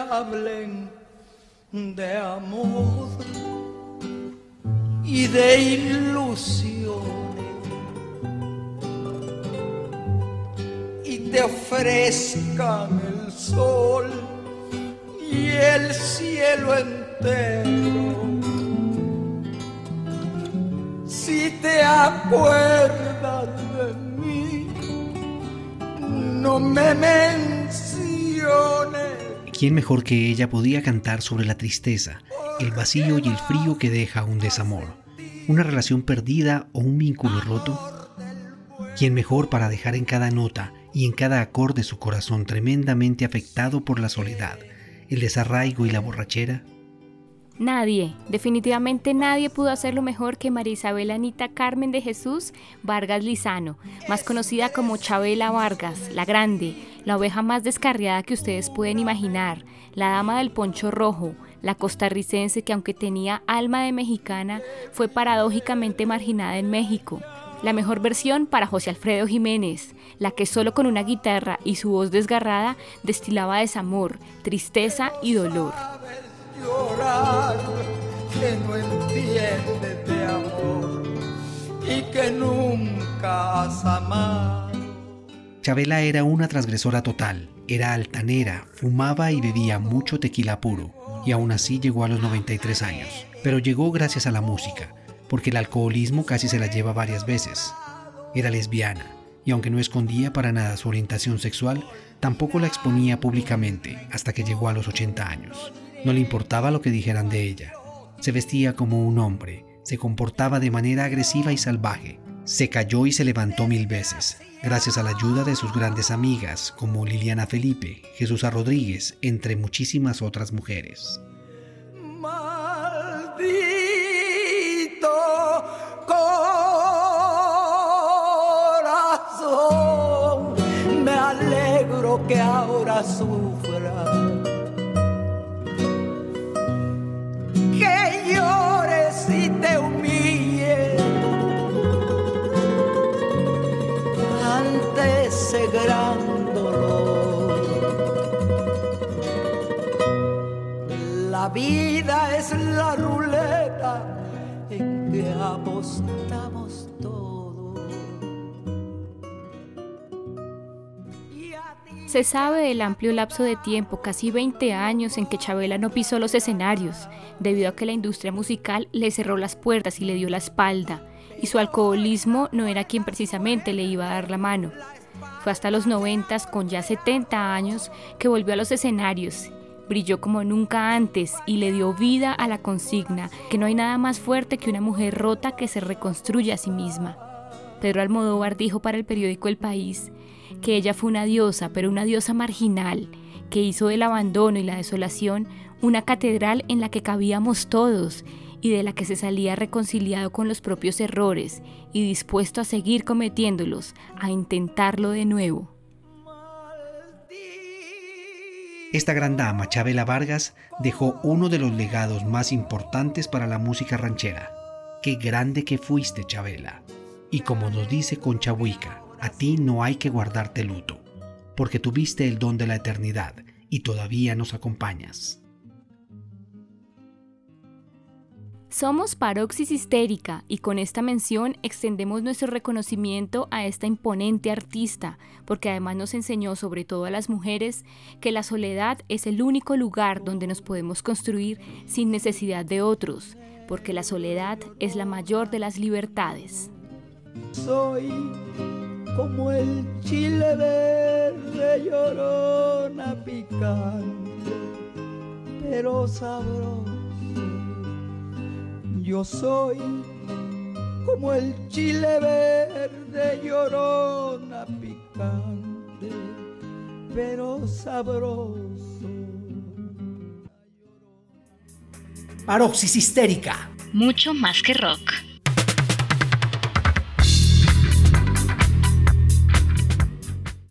hablen de amor y de ilusiones y te ofrezcan el sol y el cielo entero. Si te acuerdas de mí, no me menciones. ¿Quién mejor que ella podía cantar sobre la tristeza, el vacío y el frío que deja un desamor, una relación perdida o un vínculo roto? ¿Quién mejor para dejar en cada nota y en cada acorde su corazón tremendamente afectado por la soledad, el desarraigo y la borrachera? Nadie, definitivamente nadie pudo hacerlo mejor que María Isabel Anita Carmen de Jesús Vargas Lizano, más conocida como Chabela Vargas, la grande, la oveja más descarriada que ustedes pueden imaginar, la dama del poncho rojo, la costarricense que aunque tenía alma de mexicana, fue paradójicamente marginada en México. La mejor versión para José Alfredo Jiménez, la que solo con una guitarra y su voz desgarrada destilaba desamor, tristeza y dolor. Que no de amor y que nunca. Chabela era una transgresora total, era altanera, fumaba y bebía mucho tequila puro, y aún así llegó a los 93 años. Pero llegó gracias a la música porque el alcoholismo casi se la lleva varias veces. Era lesbiana, y aunque no escondía para nada su orientación sexual, tampoco la exponía públicamente hasta que llegó a los 80 años. No le importaba lo que dijeran de ella. Se vestía como un hombre, se comportaba de manera agresiva y salvaje. Se cayó y se levantó mil veces, gracias a la ayuda de sus grandes amigas como Liliana Felipe, Jesús Rodríguez, entre muchísimas otras mujeres. que ahora sufra. Gran dolor. La vida es la ruleta en que apostamos Se sabe del amplio lapso de tiempo, casi 20 años, en que Chabela no pisó los escenarios, debido a que la industria musical le cerró las puertas y le dio la espalda, y su alcoholismo no era quien precisamente le iba a dar la mano. Fue hasta los 90, con ya 70 años, que volvió a los escenarios. Brilló como nunca antes y le dio vida a la consigna que no hay nada más fuerte que una mujer rota que se reconstruye a sí misma. Pedro Almodóvar dijo para el periódico El País que ella fue una diosa, pero una diosa marginal, que hizo del abandono y la desolación una catedral en la que cabíamos todos y de la que se salía reconciliado con los propios errores y dispuesto a seguir cometiéndolos, a intentarlo de nuevo. Esta gran dama, Chabela Vargas, dejó uno de los legados más importantes para la música ranchera. Qué grande que fuiste, Chabela. Y como nos dice Concha Huica, a ti no hay que guardarte luto, porque tuviste el don de la eternidad y todavía nos acompañas. Somos Paroxis Histérica y con esta mención extendemos nuestro reconocimiento a esta imponente artista, porque además nos enseñó, sobre todo a las mujeres, que la soledad es el único lugar donde nos podemos construir sin necesidad de otros, porque la soledad es la mayor de las libertades. Soy como el chile verde llorona picante, pero sabroso. Yo soy como el chile verde llorona picante, pero sabroso. Paroxis histérica. Mucho más que rock.